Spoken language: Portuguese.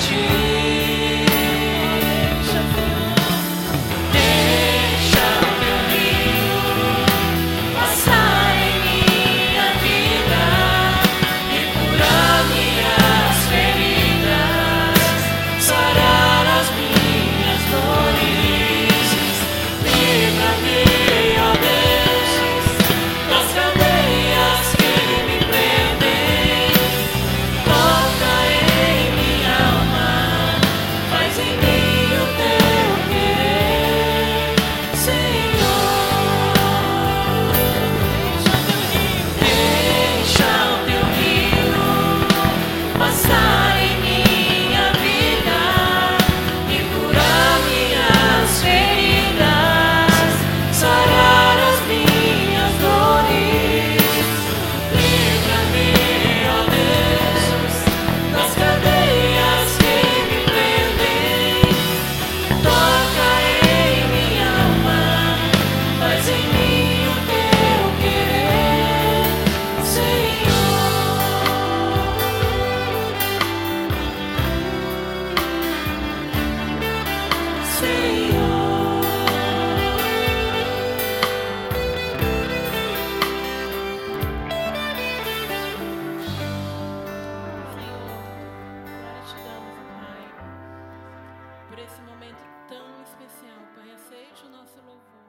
去。esse momento tão especial, Pai. Aceite o nosso louvor.